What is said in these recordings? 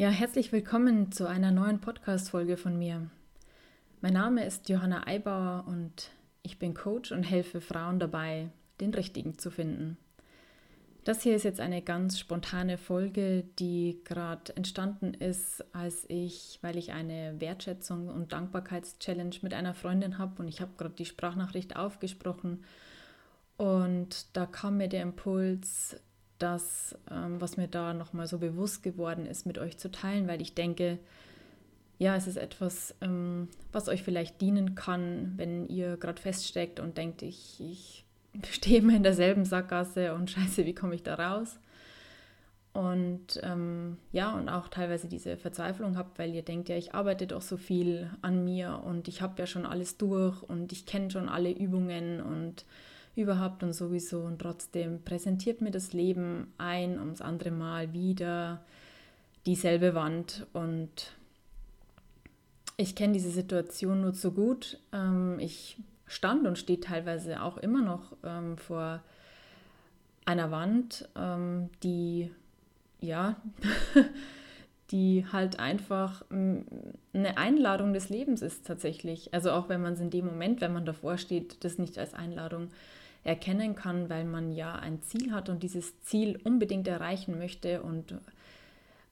Ja, herzlich willkommen zu einer neuen Podcast-Folge von mir. Mein Name ist Johanna Eibauer und ich bin Coach und helfe Frauen dabei, den richtigen zu finden. Das hier ist jetzt eine ganz spontane Folge, die gerade entstanden ist, als ich, weil ich eine Wertschätzung und Dankbarkeitschallenge mit einer Freundin habe und ich habe gerade die Sprachnachricht aufgesprochen und da kam mir der Impuls, das, ähm, was mir da nochmal so bewusst geworden ist, mit euch zu teilen, weil ich denke, ja, es ist etwas, ähm, was euch vielleicht dienen kann, wenn ihr gerade feststeckt und denkt, ich, ich stehe immer in derselben Sackgasse und scheiße, wie komme ich da raus? Und ähm, ja, und auch teilweise diese Verzweiflung habt, weil ihr denkt, ja, ich arbeite doch so viel an mir und ich habe ja schon alles durch und ich kenne schon alle Übungen und überhaupt und sowieso und trotzdem präsentiert mir das Leben ein ums andere Mal wieder dieselbe Wand und ich kenne diese Situation nur zu gut. Ähm, ich stand und stehe teilweise auch immer noch ähm, vor einer Wand, ähm, die ja, die halt einfach eine Einladung des Lebens ist tatsächlich. Also auch wenn man es in dem Moment, wenn man davor steht, das nicht als Einladung erkennen kann, weil man ja ein Ziel hat und dieses Ziel unbedingt erreichen möchte und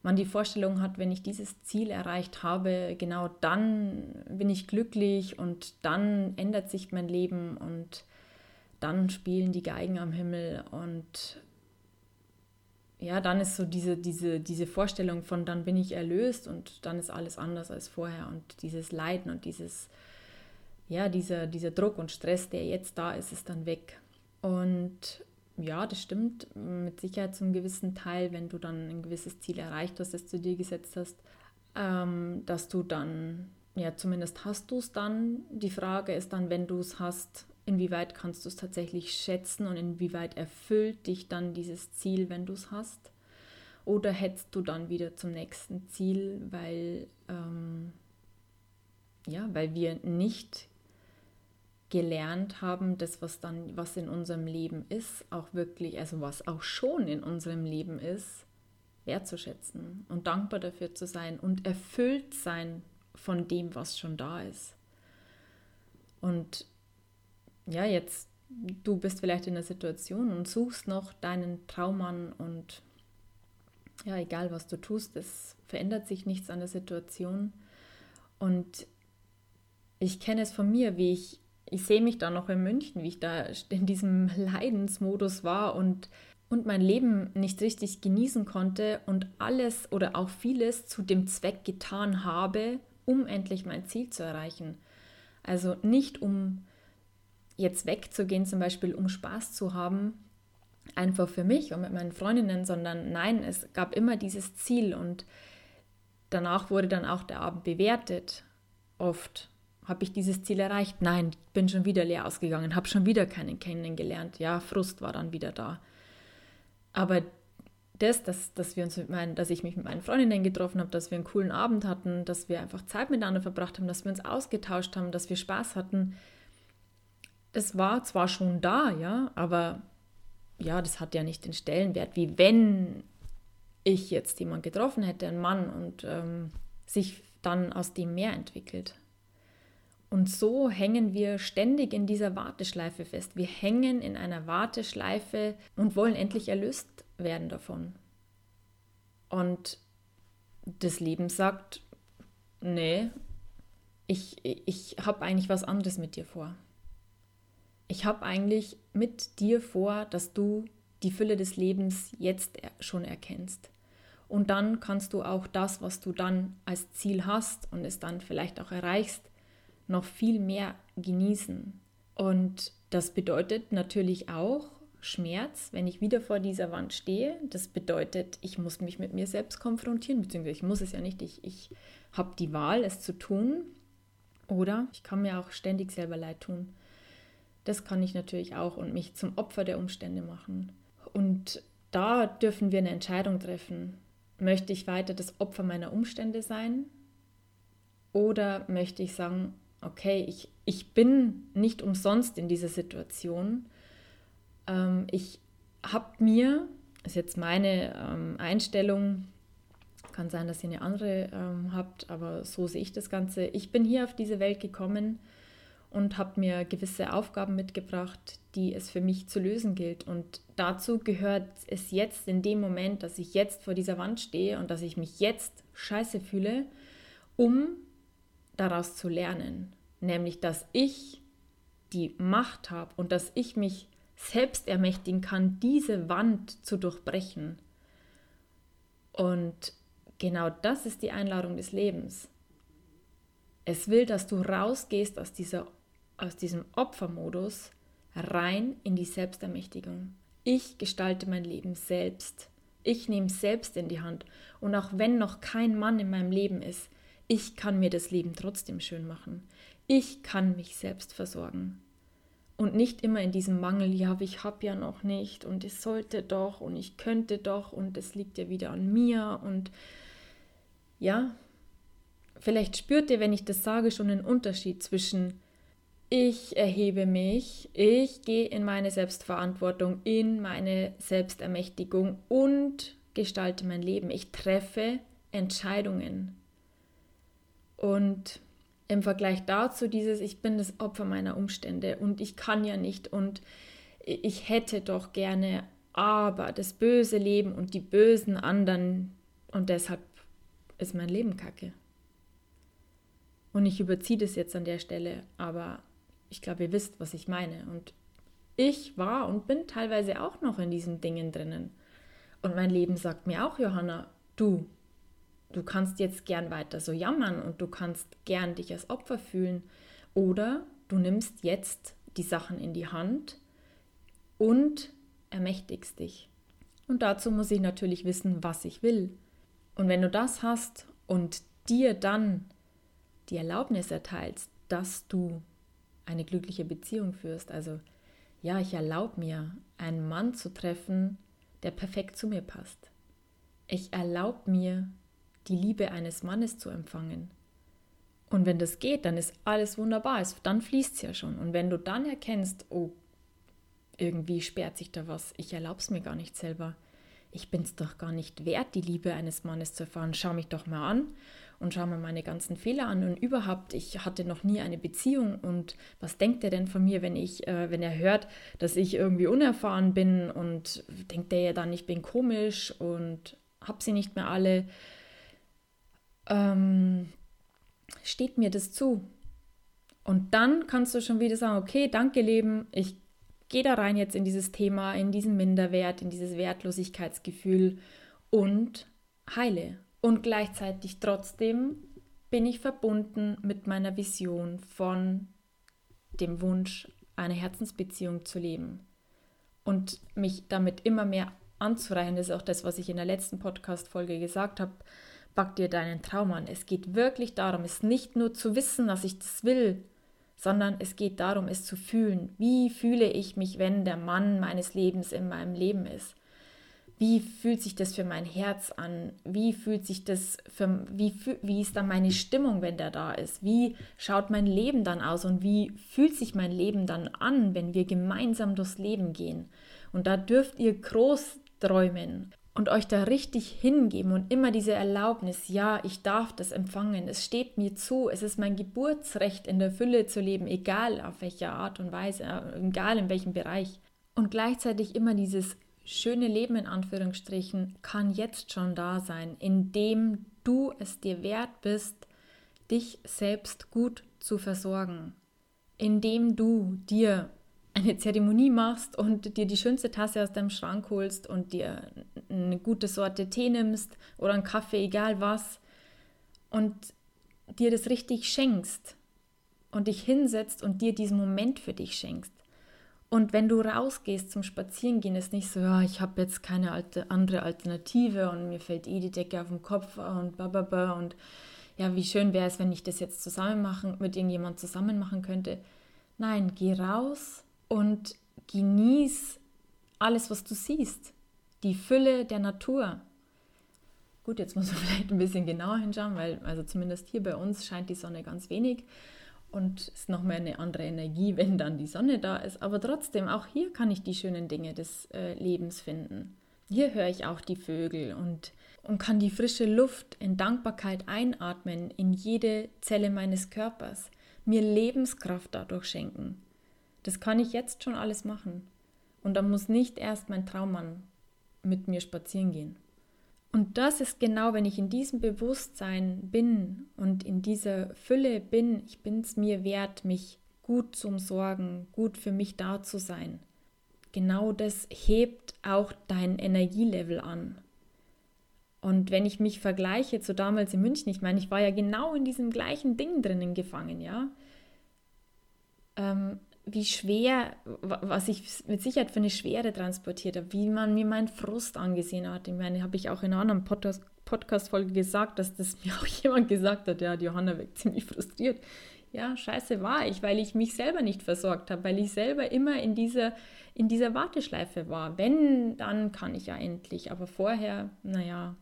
man die Vorstellung hat, wenn ich dieses Ziel erreicht habe, genau dann bin ich glücklich und dann ändert sich mein Leben und dann spielen die Geigen am Himmel und ja, dann ist so diese, diese, diese Vorstellung von dann bin ich erlöst und dann ist alles anders als vorher und dieses Leiden und dieses ja, dieser, dieser Druck und Stress, der jetzt da ist, ist dann weg. Und ja, das stimmt mit Sicherheit zum gewissen Teil, wenn du dann ein gewisses Ziel erreicht hast, das du dir gesetzt hast, ähm, dass du dann, ja, zumindest hast du es dann. Die Frage ist dann, wenn du es hast, inwieweit kannst du es tatsächlich schätzen und inwieweit erfüllt dich dann dieses Ziel, wenn du es hast? Oder hetzt du dann wieder zum nächsten Ziel, weil, ähm, ja, weil wir nicht gelernt haben, das, was dann, was in unserem Leben ist, auch wirklich, also was auch schon in unserem Leben ist, wertzuschätzen und dankbar dafür zu sein und erfüllt sein von dem, was schon da ist. Und ja, jetzt, du bist vielleicht in der Situation und suchst noch deinen Traummann und ja, egal was du tust, es verändert sich nichts an der Situation. Und ich kenne es von mir, wie ich ich sehe mich da noch in München, wie ich da in diesem Leidensmodus war und, und mein Leben nicht richtig genießen konnte und alles oder auch vieles zu dem Zweck getan habe, um endlich mein Ziel zu erreichen. Also nicht um jetzt wegzugehen, zum Beispiel um Spaß zu haben, einfach für mich und mit meinen Freundinnen, sondern nein, es gab immer dieses Ziel und danach wurde dann auch der Abend bewertet, oft. Habe ich dieses Ziel erreicht? Nein, bin schon wieder leer ausgegangen, habe schon wieder keinen kennengelernt. Ja, Frust war dann wieder da. Aber das, dass, dass, wir uns mit meinen, dass ich mich mit meinen Freundinnen getroffen habe, dass wir einen coolen Abend hatten, dass wir einfach Zeit miteinander verbracht haben, dass wir uns ausgetauscht haben, dass wir Spaß hatten, das war zwar schon da, ja, aber ja, das hat ja nicht den Stellenwert, wie wenn ich jetzt jemanden getroffen hätte, einen Mann, und ähm, sich dann aus dem mehr entwickelt. Und so hängen wir ständig in dieser Warteschleife fest. Wir hängen in einer Warteschleife und wollen endlich erlöst werden davon. Und das Leben sagt, nee, ich, ich habe eigentlich was anderes mit dir vor. Ich habe eigentlich mit dir vor, dass du die Fülle des Lebens jetzt schon erkennst. Und dann kannst du auch das, was du dann als Ziel hast und es dann vielleicht auch erreichst, noch viel mehr genießen. Und das bedeutet natürlich auch Schmerz, wenn ich wieder vor dieser Wand stehe. Das bedeutet, ich muss mich mit mir selbst konfrontieren, beziehungsweise ich muss es ja nicht, ich, ich habe die Wahl, es zu tun. Oder ich kann mir auch ständig selber leid tun. Das kann ich natürlich auch und mich zum Opfer der Umstände machen. Und da dürfen wir eine Entscheidung treffen. Möchte ich weiter das Opfer meiner Umstände sein? Oder möchte ich sagen, okay, ich, ich bin nicht umsonst in dieser Situation. Ähm, ich habe mir, das ist jetzt meine ähm, Einstellung, Kann sein, dass ihr eine andere ähm, habt, aber so sehe ich das Ganze. Ich bin hier auf diese Welt gekommen und habe mir gewisse Aufgaben mitgebracht, die es für mich zu lösen gilt. Und dazu gehört es jetzt in dem Moment, dass ich jetzt vor dieser Wand stehe und dass ich mich jetzt scheiße fühle, um daraus zu lernen. Nämlich, dass ich die Macht habe und dass ich mich selbst ermächtigen kann, diese Wand zu durchbrechen. Und genau das ist die Einladung des Lebens. Es will, dass du rausgehst aus, dieser, aus diesem Opfermodus rein in die Selbstermächtigung. Ich gestalte mein Leben selbst. Ich nehme selbst in die Hand. Und auch wenn noch kein Mann in meinem Leben ist, ich kann mir das Leben trotzdem schön machen. Ich kann mich selbst versorgen. Und nicht immer in diesem Mangel, ja, ich habe ja noch nicht und es sollte doch und ich könnte doch und es liegt ja wieder an mir und ja, vielleicht spürt ihr, wenn ich das sage, schon einen Unterschied zwischen ich erhebe mich, ich gehe in meine Selbstverantwortung, in meine Selbstermächtigung und gestalte mein Leben. Ich treffe Entscheidungen. Und im Vergleich dazu dieses, ich bin das Opfer meiner Umstände und ich kann ja nicht und ich hätte doch gerne, aber das böse Leben und die bösen anderen und deshalb ist mein Leben kacke. Und ich überziehe das jetzt an der Stelle, aber ich glaube, ihr wisst, was ich meine. Und ich war und bin teilweise auch noch in diesen Dingen drinnen. Und mein Leben sagt mir auch, Johanna, du, du kannst jetzt gern weiter so jammern und du kannst gern dich als Opfer fühlen. Oder du nimmst jetzt die Sachen in die Hand und ermächtigst dich. Und dazu muss ich natürlich wissen, was ich will. Und wenn du das hast und dir dann die Erlaubnis erteilst, dass du eine glückliche Beziehung führst, also ja, ich erlaube mir, einen Mann zu treffen, der perfekt zu mir passt. Ich erlaube mir, die Liebe eines Mannes zu empfangen. Und wenn das geht, dann ist alles wunderbar. Dann fließt es ja schon. Und wenn du dann erkennst, oh, irgendwie sperrt sich da was, ich erlaube es mir gar nicht selber. Ich bin es doch gar nicht wert, die Liebe eines Mannes zu erfahren. Schau mich doch mal an und schau mir meine ganzen Fehler an. Und überhaupt, ich hatte noch nie eine Beziehung. Und was denkt er denn von mir, wenn ich, äh, wenn er hört, dass ich irgendwie unerfahren bin und denkt er ja dann, ich bin komisch und hab sie nicht mehr alle ähm, steht mir das zu? Und dann kannst du schon wieder sagen, okay, danke Leben, ich gehe da rein jetzt in dieses Thema, in diesen Minderwert, in dieses Wertlosigkeitsgefühl und heile. Und gleichzeitig trotzdem bin ich verbunden mit meiner Vision von dem Wunsch, eine Herzensbeziehung zu leben und mich damit immer mehr anzureichen. Das ist auch das, was ich in der letzten Podcast-Folge gesagt habe pack dir deinen Traum an. Es geht wirklich darum, es nicht nur zu wissen, dass ich das will, sondern es geht darum, es zu fühlen. Wie fühle ich mich, wenn der Mann meines Lebens in meinem Leben ist? Wie fühlt sich das für mein Herz an? Wie fühlt sich das für, wie, wie ist dann meine Stimmung, wenn der da ist? Wie schaut mein Leben dann aus und wie fühlt sich mein Leben dann an, wenn wir gemeinsam durchs Leben gehen? Und da dürft ihr groß träumen und euch da richtig hingeben und immer diese Erlaubnis, ja, ich darf das empfangen, es steht mir zu, es ist mein Geburtsrecht, in der Fülle zu leben, egal auf welche Art und Weise, äh, egal in welchem Bereich. Und gleichzeitig immer dieses schöne Leben in Anführungsstrichen kann jetzt schon da sein, indem du es dir wert bist, dich selbst gut zu versorgen, indem du dir eine Zeremonie machst und dir die schönste Tasse aus deinem Schrank holst und dir eine gute Sorte Tee nimmst oder einen Kaffee, egal was, und dir das richtig schenkst und dich hinsetzt und dir diesen Moment für dich schenkst. Und wenn du rausgehst zum Spazierengehen, ist nicht so, ja, ich habe jetzt keine alte, andere Alternative und mir fällt eh die Decke auf den Kopf und bababa und ja, wie schön wäre es, wenn ich das jetzt zusammen machen, mit irgendjemand zusammen machen könnte. Nein, geh raus, und genieß alles, was du siehst. Die Fülle der Natur. Gut, jetzt muss man vielleicht ein bisschen genauer hinschauen, weil also zumindest hier bei uns scheint die Sonne ganz wenig und ist nochmal eine andere Energie, wenn dann die Sonne da ist. Aber trotzdem, auch hier kann ich die schönen Dinge des äh, Lebens finden. Hier höre ich auch die Vögel und und kann die frische Luft in Dankbarkeit einatmen in jede Zelle meines Körpers, mir Lebenskraft dadurch schenken. Das kann ich jetzt schon alles machen. Und da muss nicht erst mein Traummann mit mir spazieren gehen. Und das ist genau, wenn ich in diesem Bewusstsein bin und in dieser Fülle bin, ich bin es mir wert, mich gut zu umsorgen, gut für mich da zu sein. Genau das hebt auch dein Energielevel an. Und wenn ich mich vergleiche zu damals in München, ich meine, ich war ja genau in diesem gleichen Ding drinnen gefangen, ja. Ähm, wie schwer, was ich mit Sicherheit für eine Schwere transportiert habe, wie man mir meinen Frust angesehen hat. Ich meine, habe ich auch in einer anderen Podcast-Folge gesagt, dass das mir auch jemand gesagt hat, ja, Johanna wirkt ziemlich frustriert. Ja, scheiße war ich, weil ich mich selber nicht versorgt habe, weil ich selber immer in dieser, in dieser Warteschleife war. Wenn, dann kann ich ja endlich. Aber vorher, naja,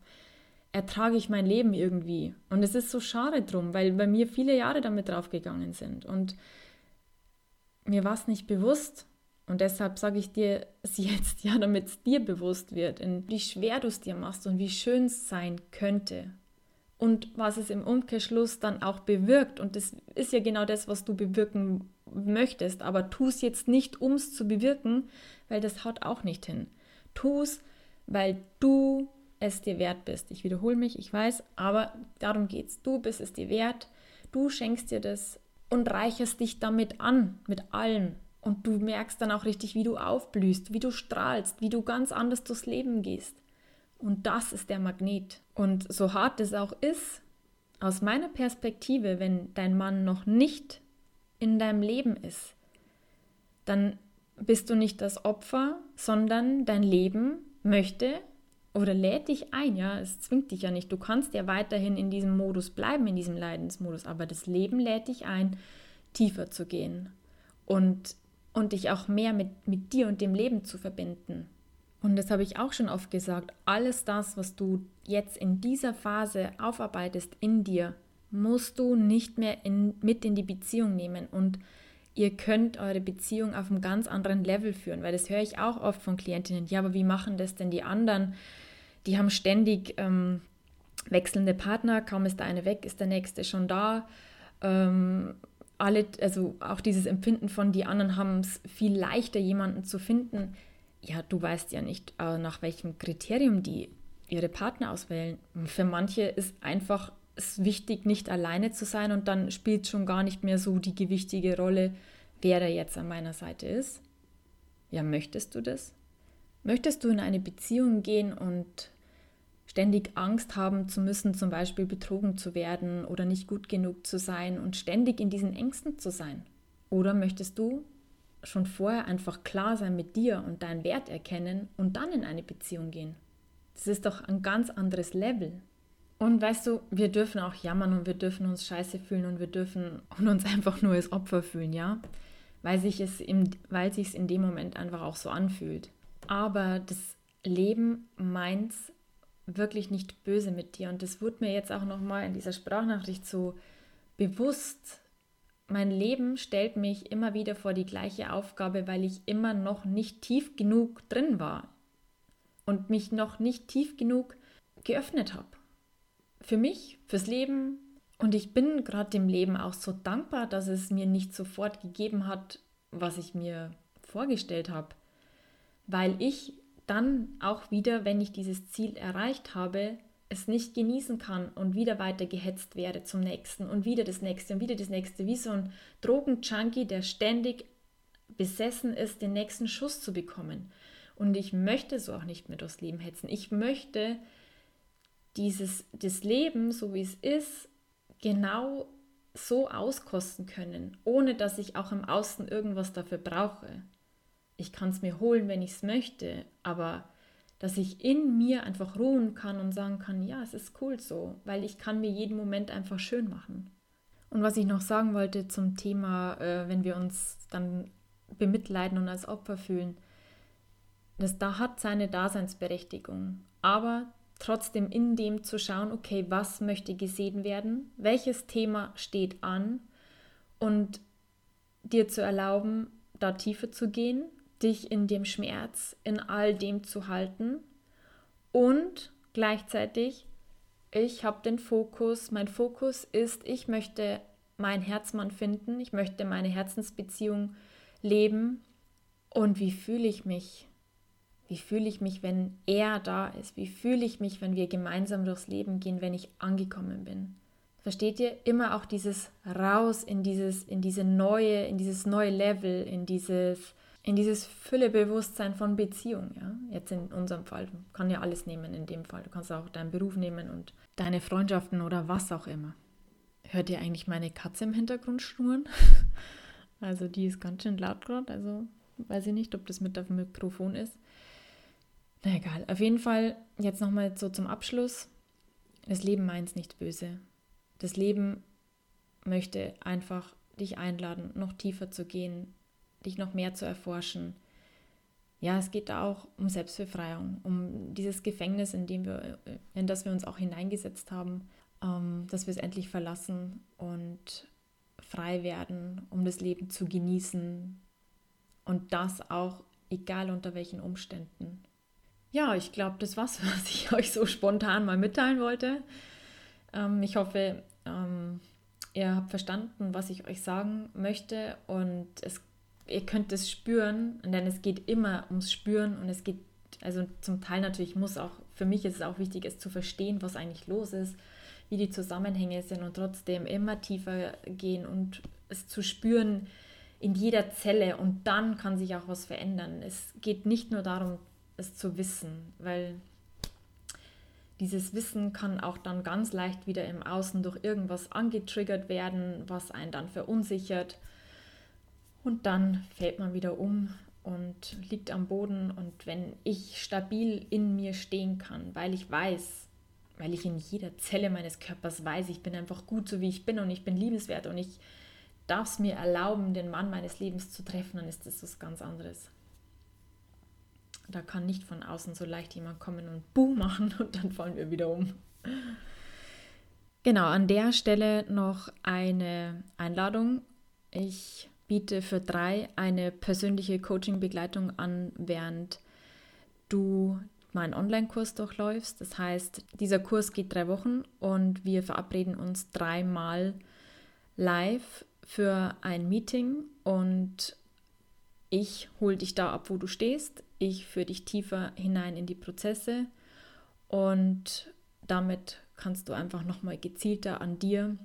ertrage ich mein Leben irgendwie. Und es ist so schade drum, weil bei mir viele Jahre damit draufgegangen sind. Und mir war es nicht bewusst. Und deshalb sage ich dir es jetzt, ja, damit es dir bewusst wird, wie schwer du es dir machst und wie schön es sein könnte. Und was es im Umkehrschluss dann auch bewirkt. Und das ist ja genau das, was du bewirken möchtest. Aber tu es jetzt nicht, um es zu bewirken, weil das haut auch nicht hin. Tu es, weil du es dir wert bist. Ich wiederhole mich, ich weiß, aber darum geht's. Du bist es dir wert. Du schenkst dir das und reicherst dich damit an, mit allem. Und du merkst dann auch richtig, wie du aufblühst, wie du strahlst, wie du ganz anders durchs Leben gehst. Und das ist der Magnet. Und so hart es auch ist, aus meiner Perspektive, wenn dein Mann noch nicht in deinem Leben ist, dann bist du nicht das Opfer, sondern dein Leben möchte oder lädt dich ein, ja, es zwingt dich ja nicht. Du kannst ja weiterhin in diesem Modus bleiben, in diesem Leidensmodus, aber das Leben lädt dich ein, tiefer zu gehen und, und dich auch mehr mit, mit dir und dem Leben zu verbinden. Und das habe ich auch schon oft gesagt, alles das, was du jetzt in dieser Phase aufarbeitest in dir, musst du nicht mehr in, mit in die Beziehung nehmen und ihr könnt eure Beziehung auf einem ganz anderen Level führen, weil das höre ich auch oft von Klientinnen. Ja, aber wie machen das denn die anderen? Die haben ständig ähm, wechselnde Partner, kaum ist der eine weg, ist der nächste schon da. Ähm, alle, also auch dieses Empfinden von, die anderen haben es viel leichter, jemanden zu finden. Ja, du weißt ja nicht, äh, nach welchem Kriterium die ihre Partner auswählen. Für manche ist einfach es wichtig, nicht alleine zu sein und dann spielt schon gar nicht mehr so die gewichtige Rolle, wer da jetzt an meiner Seite ist. Ja, möchtest du das? Möchtest du in eine Beziehung gehen und ständig Angst haben zu müssen, zum Beispiel betrogen zu werden oder nicht gut genug zu sein und ständig in diesen Ängsten zu sein? Oder möchtest du schon vorher einfach klar sein mit dir und deinen Wert erkennen und dann in eine Beziehung gehen? Das ist doch ein ganz anderes Level. Und weißt du, wir dürfen auch jammern und wir dürfen uns scheiße fühlen und wir dürfen uns einfach nur als Opfer fühlen, ja? Weil sich es im, weil sich in dem Moment einfach auch so anfühlt. Aber das Leben meint's wirklich nicht böse mit dir. Und das wurde mir jetzt auch nochmal in dieser Sprachnachricht so bewusst. Mein Leben stellt mich immer wieder vor die gleiche Aufgabe, weil ich immer noch nicht tief genug drin war und mich noch nicht tief genug geöffnet habe. Für mich, fürs Leben. Und ich bin gerade dem Leben auch so dankbar, dass es mir nicht sofort gegeben hat, was ich mir vorgestellt habe, weil ich dann auch wieder, wenn ich dieses Ziel erreicht habe, es nicht genießen kann und wieder weiter gehetzt werde zum nächsten und wieder das nächste und wieder das nächste, wie so ein Drogenjunkie, der ständig besessen ist, den nächsten Schuss zu bekommen. Und ich möchte so auch nicht mehr durchs Leben hetzen. Ich möchte dieses das Leben, so wie es ist, genau so auskosten können, ohne dass ich auch im Außen irgendwas dafür brauche ich kann es mir holen, wenn ich es möchte, aber dass ich in mir einfach ruhen kann und sagen kann, ja, es ist cool so, weil ich kann mir jeden Moment einfach schön machen. Und was ich noch sagen wollte zum Thema, äh, wenn wir uns dann bemitleiden und als Opfer fühlen, das da hat seine Daseinsberechtigung, aber trotzdem in dem zu schauen, okay, was möchte gesehen werden, welches Thema steht an? Und dir zu erlauben, da tiefer zu gehen dich in dem Schmerz, in all dem zu halten und gleichzeitig, ich habe den Fokus, mein Fokus ist, ich möchte meinen Herzmann finden, ich möchte meine Herzensbeziehung leben und wie fühle ich mich? Wie fühle ich mich, wenn er da ist? Wie fühle ich mich, wenn wir gemeinsam durchs Leben gehen, wenn ich angekommen bin? Versteht ihr? Immer auch dieses raus in dieses, in diese neue, in dieses neue Level, in dieses, in dieses Füllebewusstsein von Beziehung. Ja? Jetzt in unserem Fall. Du kannst ja alles nehmen in dem Fall. Du kannst auch deinen Beruf nehmen und deine Freundschaften oder was auch immer. Hört ihr eigentlich meine Katze im Hintergrund schnurren? also die ist ganz schön laut gerade. Also weiß ich nicht, ob das mit dem Mikrofon ist. Na egal. Auf jeden Fall jetzt nochmal so zum Abschluss. Das Leben meint nicht böse. Das Leben möchte einfach dich einladen, noch tiefer zu gehen, dich noch mehr zu erforschen. Ja, es geht da auch um Selbstbefreiung, um dieses Gefängnis, in, dem wir, in das wir uns auch hineingesetzt haben, ähm, dass wir es endlich verlassen und frei werden, um das Leben zu genießen. Und das auch egal unter welchen Umständen. Ja, ich glaube, das war's, was ich euch so spontan mal mitteilen wollte. Ähm, ich hoffe, ähm, ihr habt verstanden, was ich euch sagen möchte und es, ihr könnt es spüren, denn es geht immer ums Spüren und es geht, also zum Teil natürlich muss auch, für mich ist es auch wichtig, es zu verstehen, was eigentlich los ist, wie die Zusammenhänge sind und trotzdem immer tiefer gehen und es zu spüren in jeder Zelle und dann kann sich auch was verändern. Es geht nicht nur darum, es zu wissen, weil dieses Wissen kann auch dann ganz leicht wieder im Außen durch irgendwas angetriggert werden, was einen dann verunsichert. Und dann fällt man wieder um und liegt am Boden. Und wenn ich stabil in mir stehen kann, weil ich weiß, weil ich in jeder Zelle meines Körpers weiß, ich bin einfach gut so wie ich bin und ich bin liebenswert und ich darf es mir erlauben, den Mann meines Lebens zu treffen, dann ist das was ganz anderes. Da kann nicht von außen so leicht jemand kommen und Boom machen und dann fallen wir wieder um. Genau, an der Stelle noch eine Einladung. Ich biete für drei eine persönliche Coaching-Begleitung an, während du meinen Online-Kurs durchläufst. Das heißt, dieser Kurs geht drei Wochen und wir verabreden uns dreimal live für ein Meeting und ich hole dich da ab, wo du stehst. Ich führe dich tiefer hinein in die Prozesse und damit kannst du einfach nochmal gezielter an dir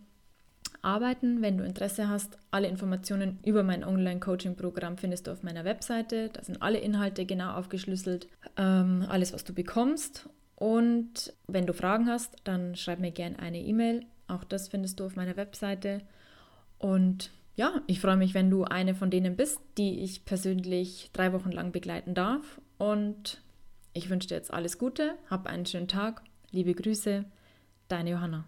arbeiten. Wenn du Interesse hast, alle Informationen über mein Online-Coaching-Programm findest du auf meiner Webseite. Da sind alle Inhalte genau aufgeschlüsselt, ähm, alles, was du bekommst. Und wenn du Fragen hast, dann schreib mir gerne eine E-Mail. Auch das findest du auf meiner Webseite. Und ja, ich freue mich, wenn du eine von denen bist, die ich persönlich drei Wochen lang begleiten darf. Und ich wünsche dir jetzt alles Gute, hab einen schönen Tag, liebe Grüße, deine Johanna.